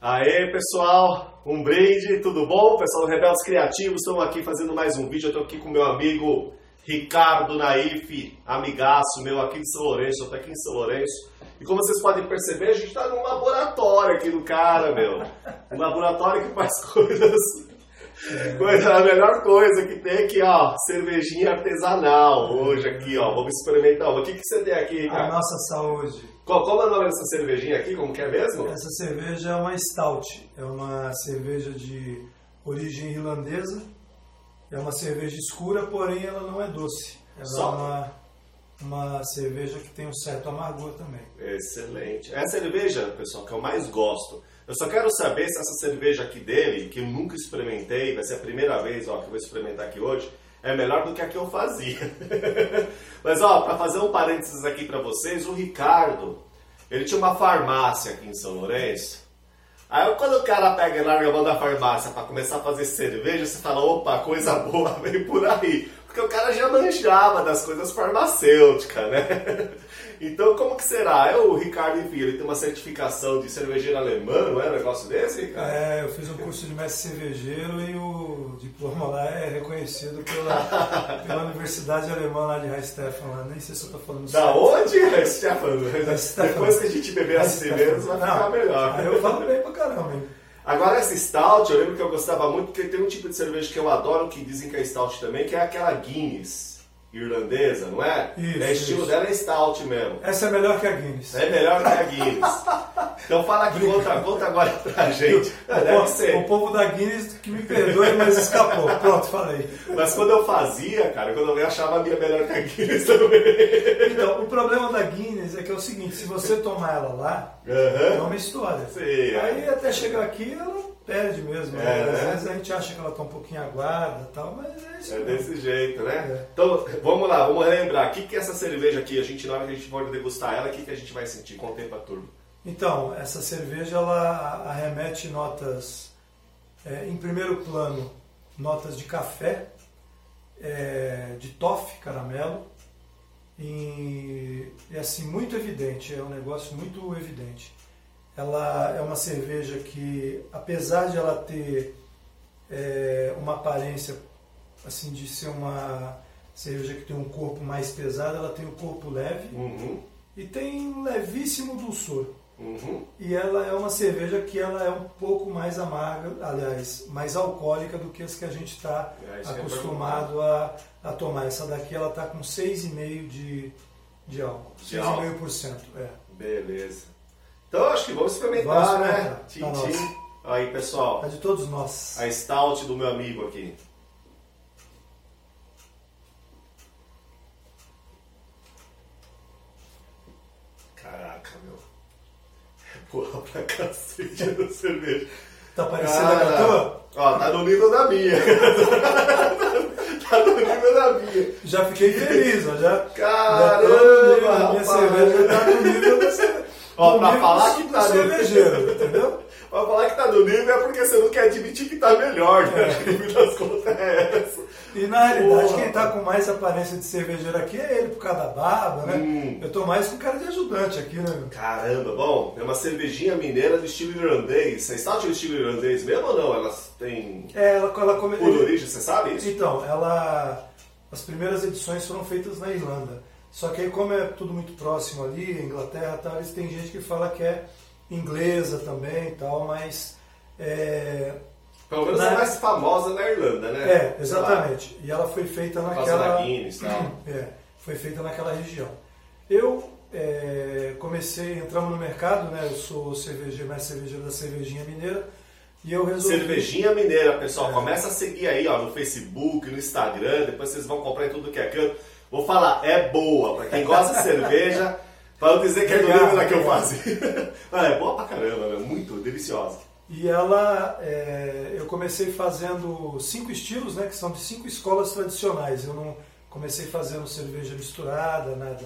Aê, pessoal, um brinde, tudo bom? Pessoal do Rebeldes Criativos, estamos aqui fazendo mais um vídeo. Eu estou aqui com meu amigo Ricardo Naif, amigaço meu aqui de São Lourenço, estou aqui em São Lourenço. E como vocês podem perceber, a gente está num laboratório aqui do cara, meu. Um laboratório que faz coisas Coisa, a melhor coisa que tem aqui, ó, cervejinha artesanal hoje aqui, ó. Vamos experimentar. O que, que você tem aqui, A cara? nossa saúde. Qual, qual é o nome dessa cervejinha aqui? Como que é mesmo? Essa cerveja é uma stout. É uma cerveja de origem irlandesa. É uma cerveja escura, porém ela não é doce. Ela Só. é uma, uma cerveja que tem um certo amargor também. Excelente. É a cerveja, pessoal, que eu mais gosto. Eu só quero saber se essa cerveja aqui dele, que eu nunca experimentei, vai ser a primeira vez ó, que eu vou experimentar aqui hoje, é melhor do que a que eu fazia. Mas ó, para fazer um parênteses aqui para vocês, o Ricardo, ele tinha uma farmácia aqui em São Lourenço. Aí quando o cara pega e larga a mão da farmácia para começar a fazer cerveja, você fala, opa, coisa boa vem por aí. Porque o cara já manjava das coisas farmacêuticas, né? Então como que será? É o Ricardo, enfim, ele tem uma certificação de cervejeiro alemã, não é um negócio desse, Ricardo? É, eu fiz um curso de mestre cervejeiro e o diploma lá é reconhecido pela, pela Universidade Alemã lá de Rheinstefan. Lá. Nem sei se eu estou falando Da certo. onde? Stefano. Depois que a gente beber as primeiras, vai ficar melhor. Eu falo bem pra caramba, hein? Agora essa stout, eu lembro que eu gostava muito, porque tem um tipo de cerveja que eu adoro, que dizem que é stout também, que é aquela Guinness irlandesa, não é? Isso, é estilo isso. dela é stout mesmo. Essa é melhor que a Guinness. É melhor que a Guinness. Então fala aqui, conta, conta agora pra gente. O povo- O povo da Guinness que me perdoe, mas escapou. Pronto, falei. Mas quando eu fazia, cara, quando eu achava a minha melhor que a Guinness também. Então, o problema da Guinness é que é o seguinte, se você tomar ela lá, é uma história. Sim. Aí até chegar aqui ela perde mesmo. É, né? Às né? vezes a gente acha que ela tá um pouquinho aguada tal, mas é isso É mesmo. desse jeito, né? É. Então, vamos lá, vamos relembrar. O que, que é essa cerveja aqui? A gente, na hora que a gente for degustar ela, o que, que a gente vai sentir? Contei pra turma. Então, essa cerveja ela arremete notas, é, em primeiro plano, notas de café, é, de toffee, caramelo, e é assim, muito evidente, é um negócio muito evidente. Ela é uma cerveja que, apesar de ela ter é, uma aparência assim de ser uma cerveja que tem um corpo mais pesado, ela tem um corpo leve Uhum, e tem um levíssimo dulçor. uhum. E ela é uma cerveja que ela é um pouco mais amarga, aliás, mais alcoólica do que as que a gente está É, ia acostumado a, a tomar. Essa daqui ela está com 6,5% de, de álcool. De álcool. 6,5%. É. Beleza. Então, acho que vamos experimentar, Vamos né? tchim. Aí, pessoal, É de todos nós. a stout do meu amigo aqui. Caraca, meu. É porra pra cacete essa cerveja. Tá parecendo a tua? Ó, tá no nível da minha. tá no nível da minha. Já fiquei feliz, ó, já. Caramba, já a minha cerveja tá no nível da cerveja. Ó, pra falar que tá no- entendeu? Pra falar que tá no nível é porque você não quer admitir que tá melhor, né? No fim das contas é essa. E na realidade, Porra. quem tá com mais aparência de cervejeiro aqui é ele por causa da barba, né? Hum. Eu tô mais com cara de ajudante aqui, né? Caramba, bom, é uma cervejinha mineira do estilo irlandês. Você sabe o estilo irlandês mesmo ou não? Elas têm É, ela, ela come... por origem, você sabe isso? Então, ela. As primeiras edições foram feitas na Irlanda. Só que aí, como é tudo muito próximo ali, Inglaterra e tal, eles tem gente que fala que é inglesa também e tal, mas. É, Pelo menos Na- é mais famosa na Irlanda, né? é exatamente. E ela foi feita Por naquela. Guinness tal. É, foi feita naquela região. Eu é, comecei, entramos no mercado, né? Eu sou cervejeiro, mais cervejeiro da cervejinha mineira. E eu resolvi. Cervejinha Mineira, pessoal. É. Começa a seguir aí, ó, no Facebook, no Instagram. Depois vocês vão comprar em tudo que é canto. Vou falar, é boa. Pra quem gosta de cerveja, para não dizer que é do nível da que eu fazia. É boa pra caramba, meu. Muito deliciosa. E ela, é, eu comecei fazendo cinco estilos, né, que são de cinco escolas tradicionais. Eu não comecei fazendo cerveja misturada, nada.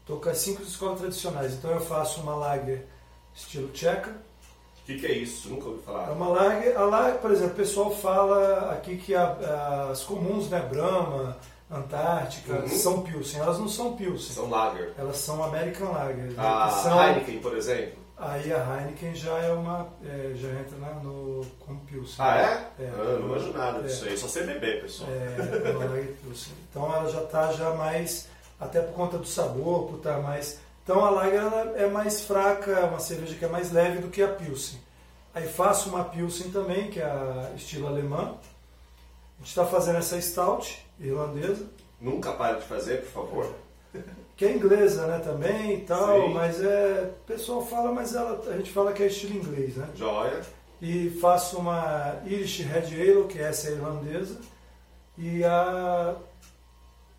Estou com as cinco escolas tradicionais. Então eu faço uma lager estilo tcheca. O que, que é isso? Nunca ouvi É falar. uma lager, a lager, por exemplo, o pessoal fala aqui que a- as comuns, né, Brahma, Antártica, Uhum. são Pilsen. Elas não são Pilsen. São lager. Elas são American Lager. né, A são- Heineken, por exemplo. Aí a Heineken já é uma. É, já entra na, no, como Pilsen. Ah, é? É. Ah, eu não manjo nada É. disso aí, só sei beber, pessoal. É, Lager Pilsen. Então ela já está já mais, até por conta do sabor, por estar mais. Então a Lager é mais fraca, é uma cerveja que é mais leve do que a Pilsen. Aí faço uma Pilsen também, que é a estilo alemã. A gente está fazendo essa Stout irlandesa, Nunca pare de fazer, por favor. que é inglesa, né, também e tal, Sim. mas é. O pessoal fala, mas ela, a gente fala que é estilo inglês, né? Joia. E faço uma Irish Red Ale, que essa é irlandesa, e a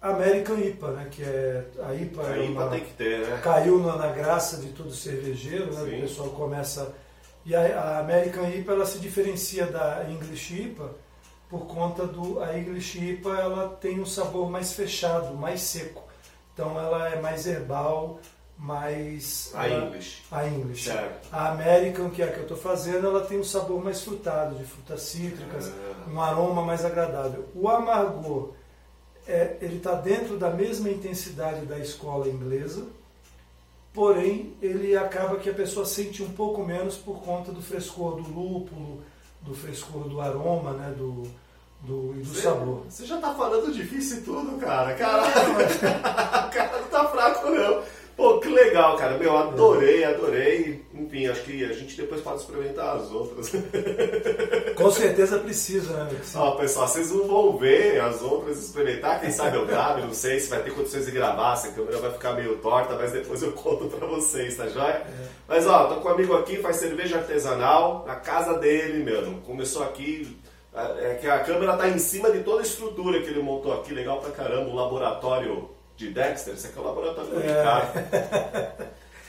American IPA, né, que é a IPA, é A IPA uma- tem que ter, né? caiu na, na graça de todo cervejeiro, né? Sim. O pessoal começa e a, a American IPA ela se diferencia da English IPA por conta do a English IPA ela tem um sabor mais fechado, mais seco. Então ela é mais herbal, mais A ela- English. a English. Certo. A American, que é a que eu estou fazendo, ela tem um sabor mais frutado, de frutas cítricas, Ah. um aroma mais agradável. O amargor, é, ele está dentro da mesma intensidade da escola inglesa, porém ele acaba que a pessoa sente um pouco menos por conta do frescor do lúpulo, do frescor do aroma, né, do, do, e do Você- sabor. Você já tá falando difícil e tudo, cara. Caralho. o cara não tá fraco, não. Pô, que legal, cara. Meu, adorei, adorei. Enfim, acho que a gente depois pode experimentar as outras. Com certeza precisa, né? Ó, pessoal, vocês não vão ver as outras experimentar. Quem sabe eu grave, não sei se vai ter condições de gravar, se a câmera vai ficar meio torta, mas depois eu conto pra vocês, tá joia? Mas ó, tô com um amigo aqui, faz cerveja artesanal, na casa dele, meu. Começou aqui. É que a câmera tá em cima de toda a estrutura que ele montou aqui, legal pra caramba, um laboratório de Dexter, esse aqui é um laboratório do É. Ricardo.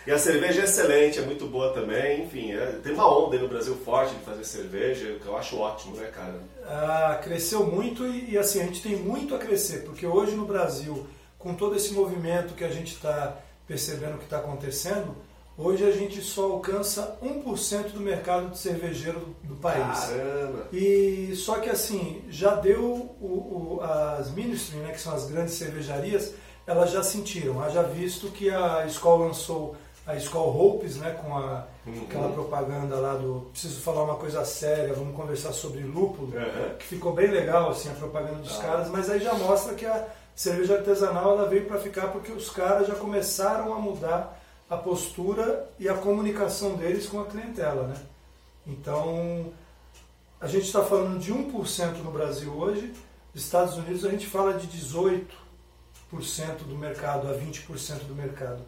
E a cerveja é excelente, é muito boa também, enfim, é- tem uma onda aí no Brasil forte de fazer cerveja, que eu acho ótimo, né, cara? Ah, cresceu muito e, e, assim, a gente tem muito a crescer, porque hoje no Brasil, com todo esse movimento que a gente está percebendo que está acontecendo, hoje a gente só alcança 1% do mercado de cervejeiro do, do país. Caramba! E só que assim, já deu o, o- as ministry, né, que são as grandes cervejarias, elas já sentiram, haja visto que a Skol lançou a Skol Hopes, né, com a, Uhum. aquela propaganda lá do preciso falar uma coisa séria, vamos conversar sobre lúpulo, Uhum. que ficou bem legal assim a propaganda dos Ah. caras, mas aí já mostra que a cerveja artesanal ela veio para ficar porque os caras já começaram a mudar a postura e a comunicação deles com a clientela, né? Então, a gente está falando de 1% no Brasil hoje, nos Estados Unidos a gente fala de 18% do mercado a 20% do mercado.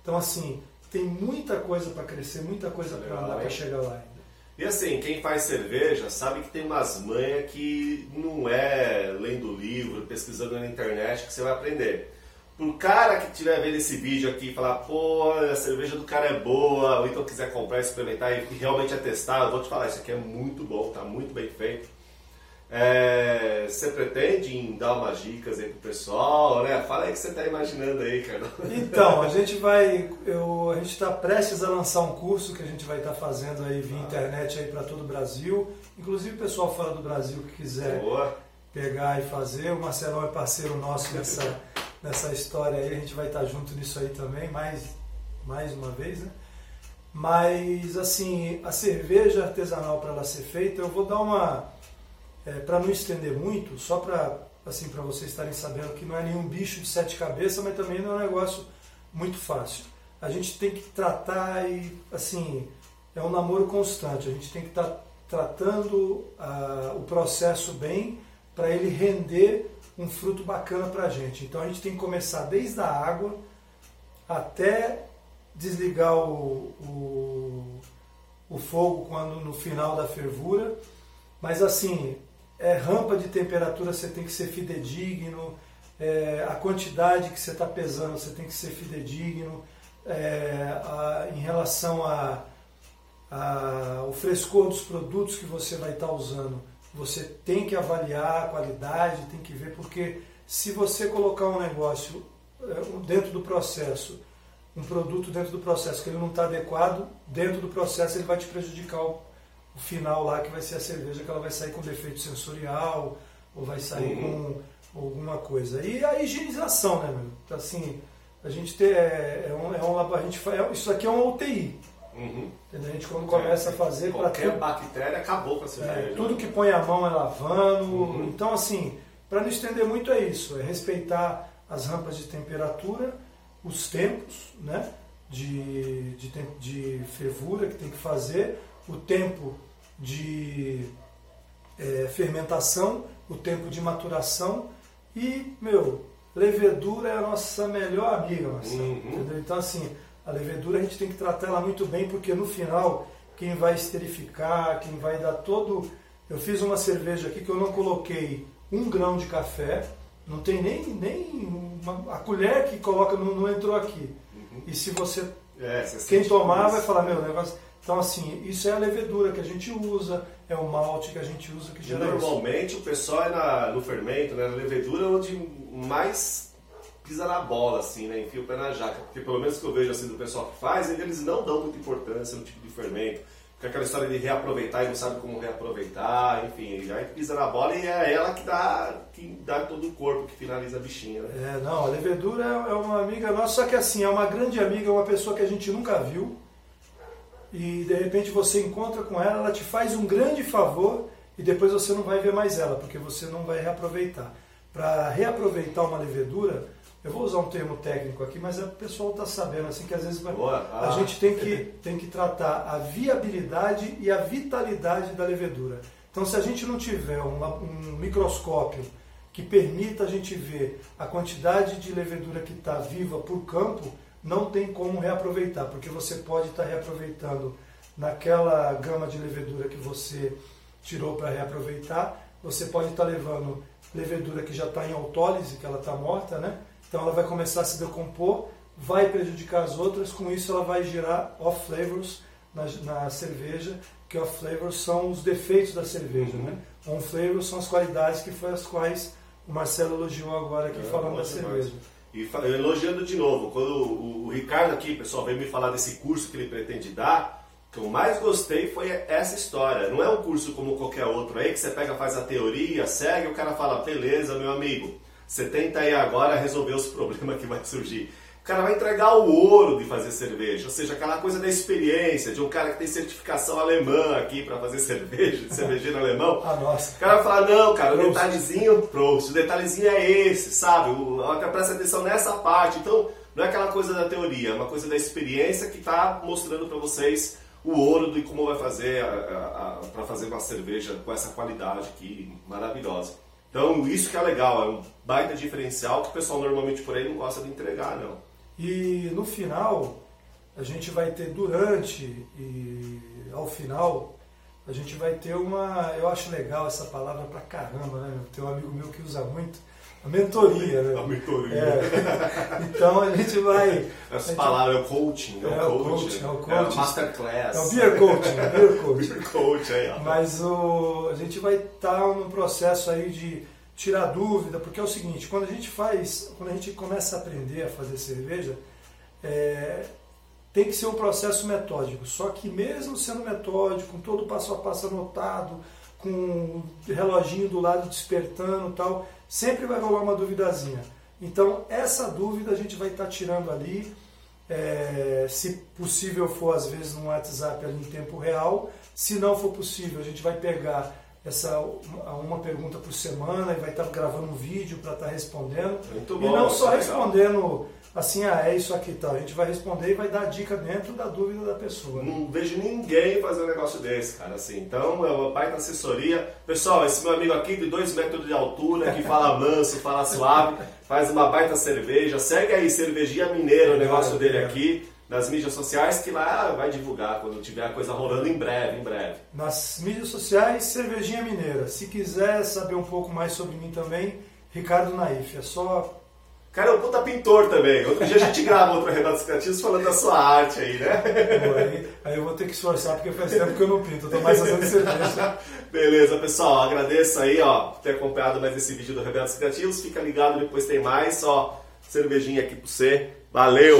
Então, assim, tem muita coisa para crescer, muita coisa para andar para chegar lá ainda. E assim, quem faz cerveja sabe que tem umas manhas que não é lendo livro, pesquisando na internet que você vai aprender. Pro cara que estiver vendo esse vídeo aqui e falar, pô, a cerveja do cara é boa, ou então quiser comprar, experimentar e realmente é testar, eu vou te falar, isso aqui é muito bom, tá muito bem feito. É, você pretende em dar umas dicas aí pro pessoal, né? Fala aí o que você tá imaginando aí, cara. Então, a gente vai, eu, a gente está prestes a lançar um curso que a gente vai estar fazendo aí via internet aí para todo o Brasil, inclusive o pessoal fora do Brasil que quiser Boa. pegar e fazer. O Marcelão é parceiro nosso nessa, nessa história aí, a gente vai estar junto nisso aí também, mais, mais uma vez, né? Mas, assim, a cerveja artesanal para ela ser feita, eu vou dar uma. Para não estender muito, só para assim, vocês estarem sabendo que não é nenhum bicho de sete cabeças, mas também não é um negócio muito fácil. A gente tem que tratar e, assim, é um namoro constante. A gente tem que estar tratando ah, o processo bem para ele render um fruto bacana para a gente. Então a gente tem que começar desde a água até desligar o, o, o fogo quando no final da fervura. Mas assim, é rampa de temperatura, você tem que ser fidedigno. É, a quantidade que você está pesando, você tem que ser fidedigno. É, a- em relação a, a- frescor dos produtos que você vai estar usando, você tem que avaliar a qualidade, tem que ver, porque se você colocar um negócio é, dentro do processo, um produto dentro do processo que ele não está adequado, dentro do processo ele vai te prejudicar o, o final lá, que vai ser a cerveja que ela vai sair com defeito sensorial, ou vai sair Uhum. com alguma coisa. E a higienização, né, meu? Assim, a gente tem, é, é um, é um a gente é- isso aqui é uma UTI. Uhum. A gente quando começa a fazer para Qualquer tudo, bactéria acabou com a cerveja. é, né? tudo que põe a mão é lavando. Uhum. Então assim, para não estender muito é isso, é respeitar as rampas de temperatura, os tempos, né? De, de, de fervura que tem que fazer, o tempo de é, fermentação, o tempo de maturação e, meu, levedura é a nossa melhor amiga, Marcelo. Uhum. Então, assim, a levedura a gente tem que tratar ela muito bem, porque no final, quem vai esterificar, quem vai dar todo. Eu fiz uma cerveja aqui que eu não coloquei um grão de café, não tem nem, nem uma, a colher que coloca não, não entrou aqui. E se você É, você quem tomar vai falar, meu negócio. Então, assim, isso é a levedura que a gente usa, é o malte que a gente usa que gera isso. Normalmente o pessoal é na- no fermento, né, na levedura, onde mais pisa na bola, assim, né? Enfia o pé na jaca. Porque pelo menos que eu vejo assim do pessoal que faz, eles não dão muita importância no tipo de fermento. Porque aquela história de reaproveitar e não sabe como reaproveitar, enfim, aí pisa na bola e é ela que dá, que dá todo o corpo, que finaliza a bichinha, né? É, não, a levedura é uma amiga nossa, só que assim, é uma grande amiga, é uma pessoa que a gente nunca viu. E de repente você encontra com ela, ela te faz um grande favor e depois você não vai ver mais ela, porque você não vai reaproveitar. Para reaproveitar uma levedura, eu vou usar um termo técnico aqui, mas o pessoal está sabendo assim que às vezes Boa. a Ah. gente tem que, tem que tratar a viabilidade e a vitalidade da levedura. Então, se a gente não tiver um, um microscópio que permita a gente ver a quantidade de levedura que está viva por campo, não tem como reaproveitar, porque você pode estar reaproveitando naquela gama de levedura que você tirou para reaproveitar, você pode estar levando levedura que já está em autólise, que ela está morta, né? Então ela vai começar a se decompor, vai prejudicar as outras, com isso ela vai gerar off flavors na, na cerveja, que off flavors são os defeitos da cerveja, Uhum. né? On flavors são as qualidades que foi as quais o Marcelo elogiou agora aqui É, falando da demais. E elogiando de novo, quando o, o Ricardo aqui, pessoal, veio me falar desse curso que ele pretende dar, o que eu mais gostei foi essa história. Não é um curso como qualquer outro aí, que você pega, faz a teoria, segue, o cara fala, beleza, meu amigo, você tenta aí agora resolver os problemas que vai surgir. O cara vai entregar o ouro de fazer cerveja, ou seja, aquela coisa da experiência, de um cara que tem certificação alemã aqui para fazer cerveja, de cervejeiro alemão. Ah, nossa. O cara vai falar, não, cara, o Prost. detalhezinho, Prost, o detalhezinho é esse, sabe? O, presta atenção nessa parte. Então, não é aquela coisa da teoria, é uma coisa da experiência que está mostrando para vocês o ouro de como vai fazer para fazer uma cerveja com essa qualidade aqui maravilhosa. Então, isso que é legal, é um baita diferencial que o pessoal normalmente por aí não gosta de entregar, não. E no final, a gente vai ter durante e ao final, a gente vai ter uma. Eu acho legal essa palavra pra caramba, né? Tem um amigo meu que usa muito. A mentoria, né? A mentoria. É. Então a gente vai. Essa gente- palavra é o coaching, é, É o coaching, coaching, é o é coaching. o masterclass. É o beer coaching, é beer coaching. Beer coach aí, ó. Mas o, a gente vai estar num processo aí de tirar dúvida, porque é o seguinte, quando a gente faz, quando a gente começa a aprender a fazer cerveja, é, tem que ser um processo metódico. Só que mesmo sendo metódico, com todo o passo a passo anotado, com o reloginho do lado despertando tal, sempre vai rolar uma duvidazinha. Então essa dúvida a gente vai estar tirando ali, é, se possível for às vezes no WhatsApp ali em tempo real, se não for possível a gente vai pegar essa uma pergunta por semana e vai estar gravando um vídeo para estar respondendo Muito e bom, não isso só é legal. respondendo assim, ah, é isso aqui e tal. A gente vai responder e vai dar dica dentro da dúvida da pessoa. né? Não vejo ninguém fazer um negócio desse, cara, assim. Então, é uma baita assessoria. Pessoal, esse meu amigo aqui de 2 metros de altura, que fala manso, fala suave, faz uma baita cerveja. Segue aí, Cervejinha Mineira, o negócio dele aqui, nas mídias sociais, que lá vai divulgar quando tiver a coisa rolando em breve, em breve. Nas mídias sociais, Cervejinha Mineira. Se quiser saber um pouco mais sobre mim também, Ricardo Naif. É só. Cara, é um puta pintor também. Outro dia a gente grava outro Renatos Criativos falando da sua arte aí, né? Pô, aí, aí eu vou ter que esforçar porque faz tempo que eu não pinto. Eu tô mais fazendo cerveja. Beleza, pessoal. Agradeço aí, ó, por ter acompanhado mais esse vídeo do Rebelos Criativos. Fica ligado, depois tem mais. Ó, cervejinha aqui pra você. Valeu!